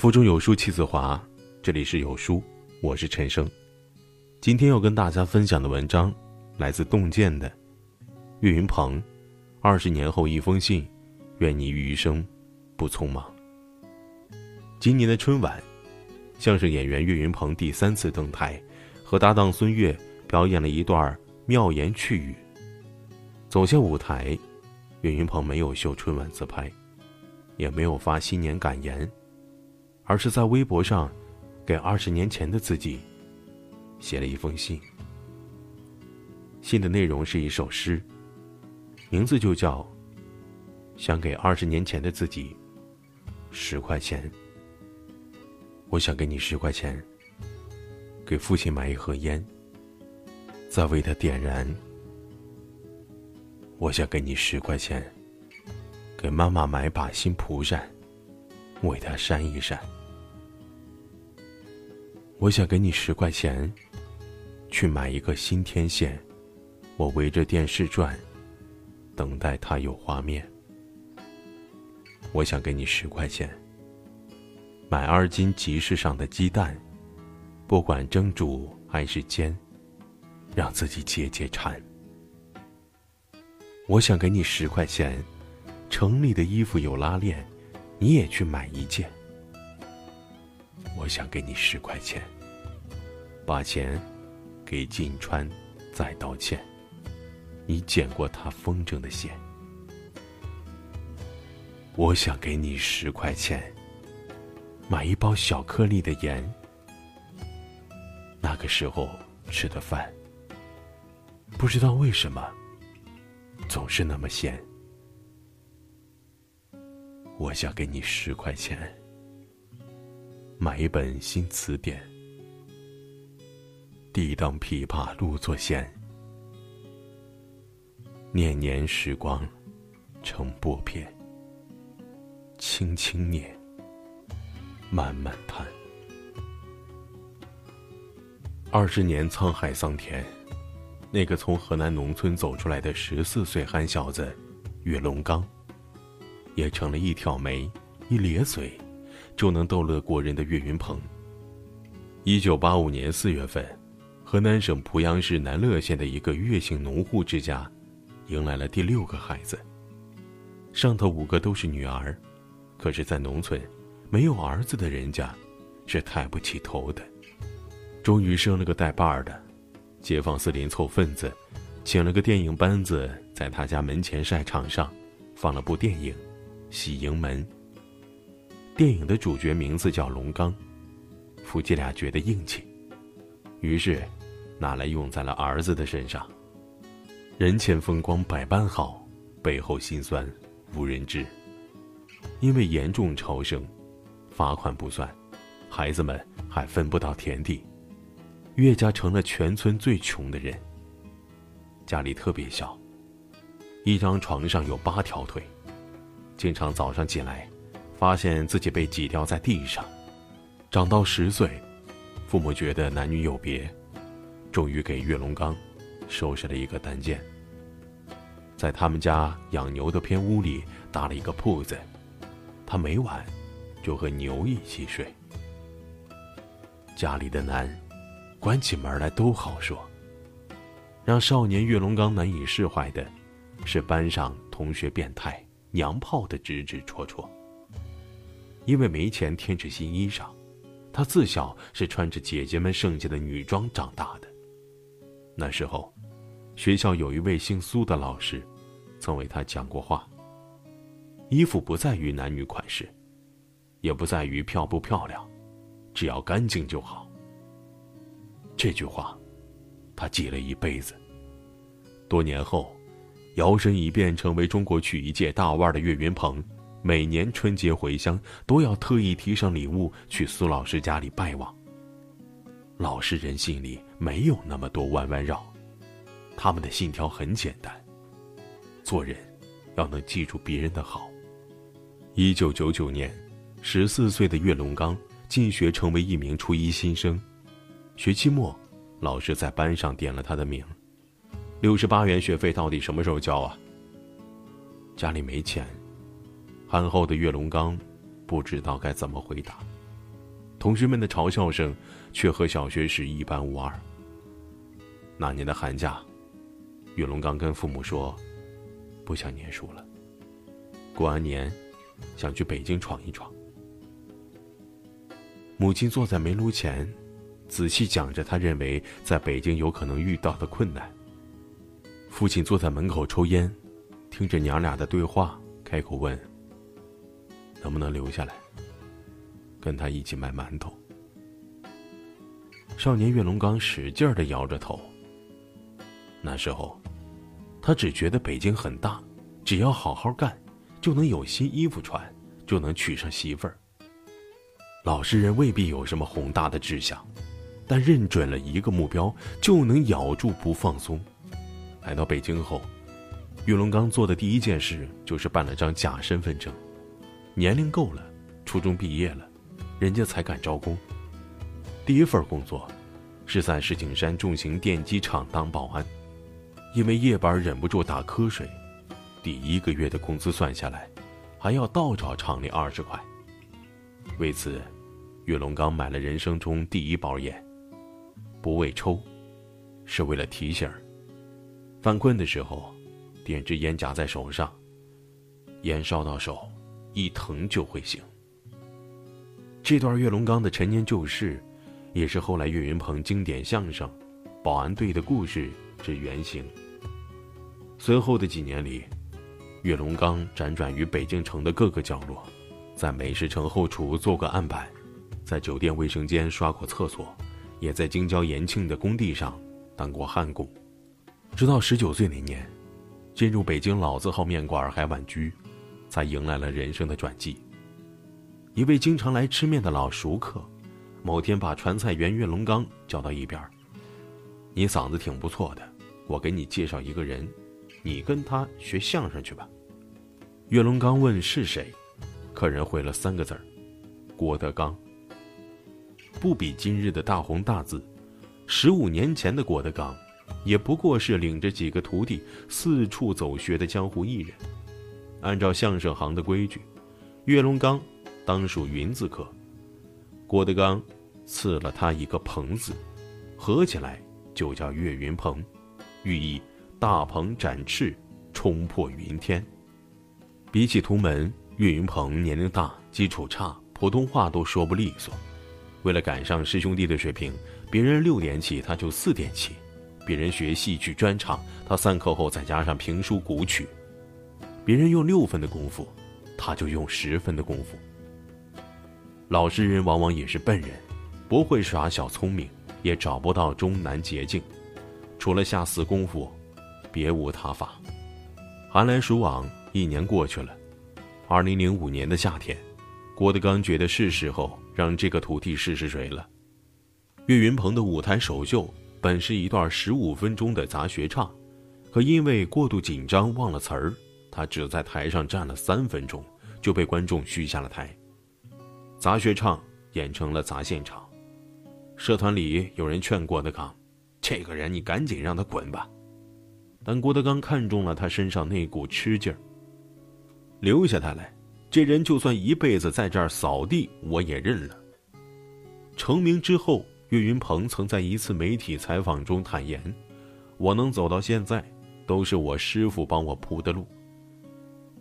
腹中有书气自华，这里是有书，我是陈生。今天要跟大家分享的文章来自洞见的岳云鹏。二十年后一封信，愿你余生不匆忙。今年的春晚，相声演员岳云鹏第三次登台，和搭档孙越表演了一段妙言趣语。走下舞台，岳云鹏没有秀春晚自拍。也没有发新年感言，而是在微博上，给二十年前的自己写了一封信。信的内容是一首诗，名字就叫《想给二十年前的自己十块钱》。我想给你十块钱，给父亲买一盒烟，再为他点燃。我想给你十块钱。给妈妈买把新蒲扇，为她扇一扇。我想给你十块钱，去买一个新天线，我围着电视转，等待它有画面。我想给你十块钱，买二斤集市上的鸡蛋，不管蒸煮还是煎，让自己解解馋。我想给你十块钱。城里的衣服有拉链，你也去买一件。我想给你十块钱，把钱给金川，再道歉。你剪过他风筝的线。我想给你十块钱，买一包小颗粒的盐。那个时候吃的饭，不知道为什么，总是那么咸。我想给你十块钱，买一本新词典。地当琵琶录作弦，年年时光成薄片。轻轻念，慢慢叹。二十年沧海桑田，那个从河南农村走出来的十四岁憨小子岳龙刚。也成了一挑眉、一咧嘴，就能逗乐国人的岳云鹏。一九八五年四月份，河南省濮阳市南乐县的一个岳姓农户之家，迎来了第六个孩子。上头五个都是女儿，可是，在农村，没有儿子的人家，是抬不起头的。终于生了个带把儿的，解放四邻凑份子，请了个电影班子，在他家门前晒场上，放了部电影。喜迎门。电影的主角名字叫龙刚，夫妻俩觉得硬气，于是拿来用在了儿子的身上。人前风光百般好，背后心酸无人知。因为严重超生，罚款不算，孩子们还分不到田地，岳家成了全村最穷的人。家里特别小，一张床上有八条腿。经常早上起来，发现自己被挤掉在地上。长到十岁，父母觉得男女有别，终于给岳龙刚收拾了一个单间。在他们家养牛的偏屋里搭了一个铺子，他每晚就和牛一起睡。家里的男，关起门来都好说。让少年岳龙刚难以释怀的，是班上同学变态。娘炮的指指戳戳。因为没钱添置新衣裳，他自小是穿着姐姐们剩下的女装长大的。那时候，学校有一位姓苏的老师，曾为他讲过话：衣服不在于男女款式，也不在于漂不漂亮，只要干净就好。这句话，他记了一辈子。多年后。摇身一变成为中国曲艺界大腕的岳云鹏，每年春节回乡都要特意提上礼物去苏老师家里拜望。老实人心里没有那么多弯弯绕，他们的信条很简单：做人要能记住别人的好。一九九九年，十四岁的岳龙刚进学成为一名初一新生，学期末，老师在班上点了他的名。六十八元学费到底什么时候交啊？家里没钱，憨厚的岳龙刚不知道该怎么回答。同学们的嘲笑声却和小学时一般无二。那年的寒假，岳龙刚跟父母说，不想念书了。过完年，想去北京闯一闯。母亲坐在煤炉前，仔细讲着他认为在北京有可能遇到的困难。父亲坐在门口抽烟，听着娘俩的对话，开口问：“能不能留下来，跟他一起卖馒头？”少年岳龙刚使劲的摇着头。那时候，他只觉得北京很大，只要好好干，就能有新衣服穿，就能娶上媳妇儿。老实人未必有什么宏大的志向，但认准了一个目标，就能咬住不放松。来到北京后，岳龙刚做的第一件事就是办了张假身份证，年龄够了，初中毕业了，人家才敢招工。第一份工作是在石景山重型电机厂当保安，因为夜班忍不住打瞌睡，第一个月的工资算下来，还要倒找厂里二十块。为此，岳龙刚买了人生中第一包烟，不为抽，是为了提醒。犯困的时候，点支烟夹在手上，烟烧到手，一疼就会醒。这段岳龙刚的陈年旧事，也是后来岳云鹏经典相声《保安队的故事》之原型。随后的几年里，岳龙刚辗转于北京城的各个角落。在美食城后厨做过案板，在酒店卫生间刷过厕所，也在京郊延庆的工地上当过焊工。直到十九岁那年，进入北京老字号面馆海碗居，才迎来了人生的转机。一位经常来吃面的老熟客，某天把传菜员岳龙刚叫到一边你嗓子挺不错的，我给你介绍一个人，你跟他学相声去吧。”岳龙刚问是谁。客人回了三个字儿：“郭德纲。”不比今日的大红大紫，十五年前的郭德纲，也不过是领着几个徒弟四处走学的江湖艺人。按照相声行的规矩，岳龙刚当属云字科，郭德纲赐了他一个“鹏”字，合起来就叫岳云鹏，寓意大鹏展翅，冲破云天。比起同门。岳云鹏年龄大，基础差，普通话都说不利索。为了赶上师兄弟的水平，别人六点起，他就四点起；别人学戏曲专场，他散课后再加上评书古曲；别人用六分的功夫，他就用十分的功夫。老实人往往也是笨人，不会耍小聪明，也找不到中南捷径，除了下死功夫，别无他法。寒来暑往，一年过去了。二零零五年的夏天，郭德纲觉得是时候让这个徒弟试试水了。岳云鹏的舞台首秀本是一段十五分钟的杂学唱，可因为过度紧张忘了词儿，他只在台上站了三分钟，就被观众嘘下了台。杂学唱演成了杂现场。社团里有人劝郭德纲：“这个人你赶紧让他滚吧。”但郭德纲看中了他身上那股吃劲儿。留下他来，这人就算一辈子在这儿扫地，我也认了。成名之后，岳云鹏曾在一次媒体采访中坦言：“我能走到现在，都是我师傅帮我铺的路。”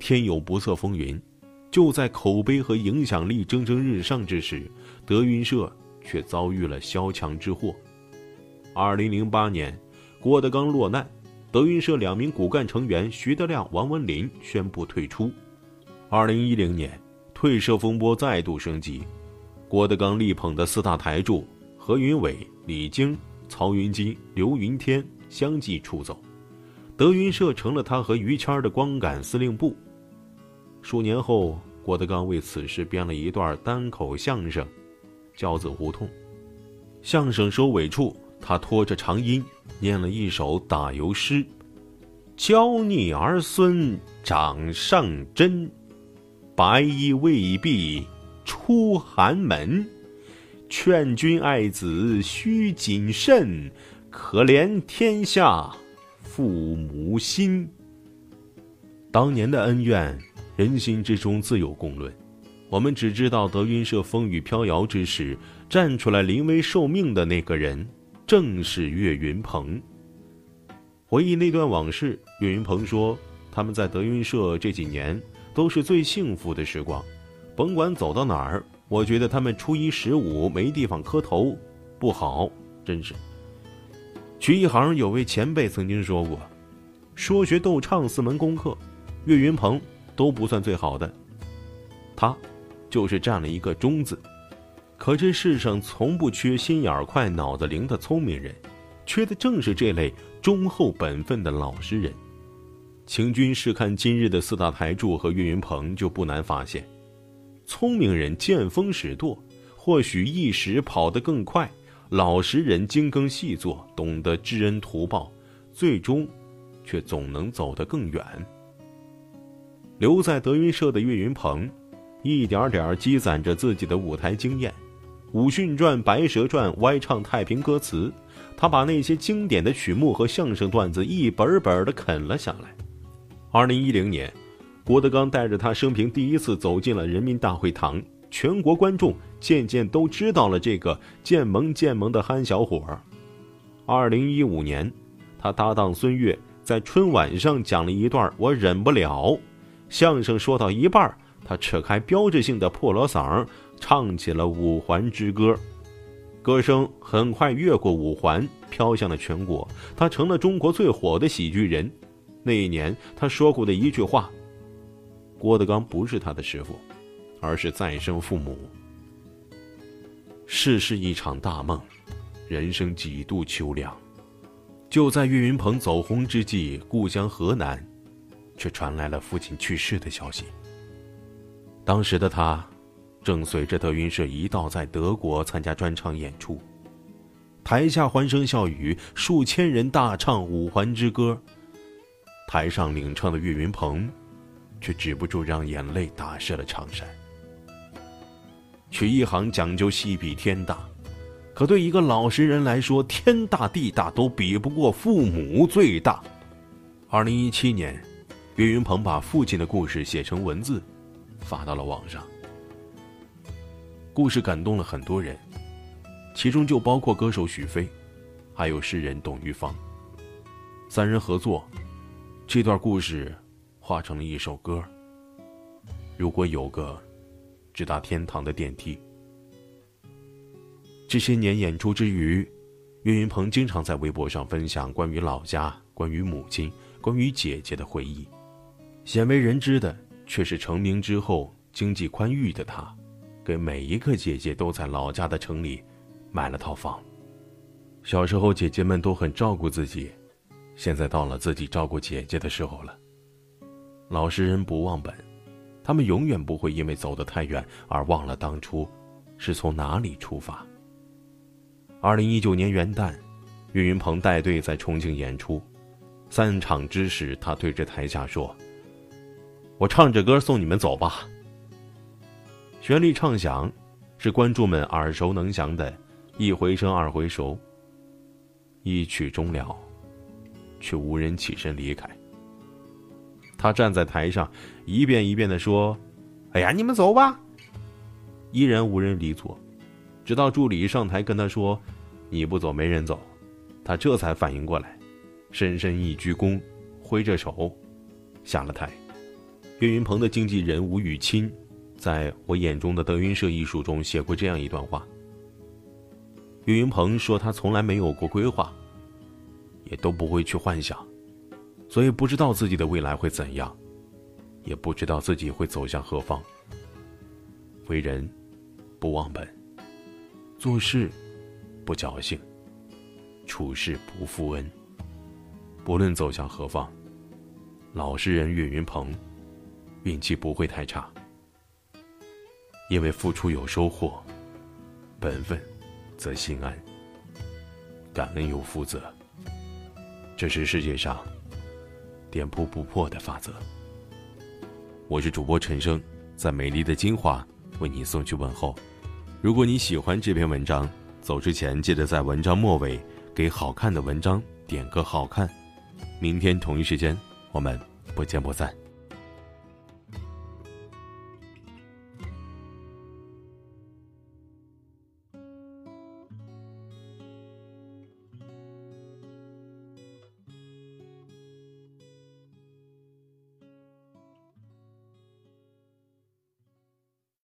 天有不测风云，就在口碑和影响力蒸蒸日上之时，德云社却遭遇了萧墙之祸。二零零八年，郭德纲落难。德云社两名骨干成员徐德亮、王文林宣布退出。二零一零年，退社风波再度升级，郭德纲力捧的四大台柱何云伟、李菁、曹云金、刘云天相继出走，德云社成了他和于谦的光杆司令部。数年后，郭德纲为此事编了一段单口相声《教子胡同》，相声收尾处。他拖着长音念了一首打油诗：“教逆儿孙掌上针，白衣未必出寒门。劝君爱子须谨慎，可怜天下父母心。”当年的恩怨，人心之中自有公论。我们只知道德云社风雨飘摇之时，站出来临危受命的那个人，正是岳云鹏。回忆那段往事，岳云鹏说：“他们在德云社这几年都是最幸福的时光，甭管走到哪儿，我觉得他们初一十五没地方磕头，不好，真是。”曲艺行有位前辈曾经说过：“说学逗唱四门功课，岳云鹏都不算最好的，他。”就是占了一个“忠”字，可这世上从不缺心眼儿快、脑子灵的聪明人，缺的正是这类忠厚本分的老实人。请君试看今日的四大台柱和岳云鹏，就不难发现，聪明人见风使舵，或许一时跑得更快；老实人精耕细作，懂得知恩图报，最终却总能走得更远。留在德云社的岳云鹏。一点点积攒着自己的舞台经验，《武训传》《白蛇传》歪唱太平歌词，他把那些经典的曲目和相声段子一本本的啃了下来。二零一零年，郭德纲带着他生平第一次走进了人民大会堂，全国观众渐渐都知道了这个渐萌渐萌的憨小伙。二零一五年，他搭档孙越在春晚上讲了一段“我忍不了”，相声说到一半。他扯开标志性的破锣嗓，唱起了《五环之歌》，歌声很快越过五环，飘向了全国。他成了中国最火的喜剧人。那一年，他说过的一句话：“郭德纲不是他的师傅，而是再生父母。”世事一场大梦，人生几度秋凉。就在岳云鹏走红之际，故乡河南，却传来了父亲去世的消息。当时的他，正随着德云社一道在德国参加专场演出，台下欢声笑语，数千人大唱《五环之歌》，台上领唱的岳云鹏，却止不住让眼泪打湿了长衫。曲一行讲究戏比天大，可对一个老实人来说，天大地大都比不过父母最大。二零一七年，岳云鹏把父亲的故事写成文字。发到了网上，故事感动了很多人，其中就包括歌手许飞，还有诗人董玉芳。三人合作，这段故事化成了一首歌。如果有个直达天堂的电梯。这些年演出之余，岳云鹏经常在微博上分享关于老家、关于母亲、关于姐姐的回忆，鲜为人知的。却是成名之后经济宽裕的他，给每一个姐姐都在老家的城里买了套房。小时候姐姐们都很照顾自己，现在到了自己照顾姐姐的时候了。老实人不忘本，他们永远不会因为走得太远而忘了当初是从哪里出发。二零一九年元旦，岳云鹏带队在重庆演出，散场之时，他对着台下说。我唱着歌送你们走吧。旋律唱响，是观众们耳熟能详的“一回生，二回熟”。一曲终了，却无人起身离开。他站在台上，一遍一遍的说：“哎呀，你们走吧。”依然无人离座，直到助理上台跟他说：“你不走，没人走。”他这才反应过来，深深一鞠躬，挥着手，下了台。岳云鹏的经纪人吴雨钦，在我眼中的德云社艺术中写过这样一段话。岳云鹏说他从来没有过规划，也都不会去幻想，所以不知道自己的未来会怎样，也不知道自己会走向何方。为人不忘本，做事不侥幸，处事不负恩。不论走向何方，老实人岳云鹏。运气不会太差，因为付出有收获，本分则心安，感恩有负责，这是世界上点扑不破的法则。我是主播陈生，在美丽的金华为你送去问候。如果你喜欢这篇文章，走之前记得在文章末尾给好看的文章点个好看。明天同一时间，我们不见不散。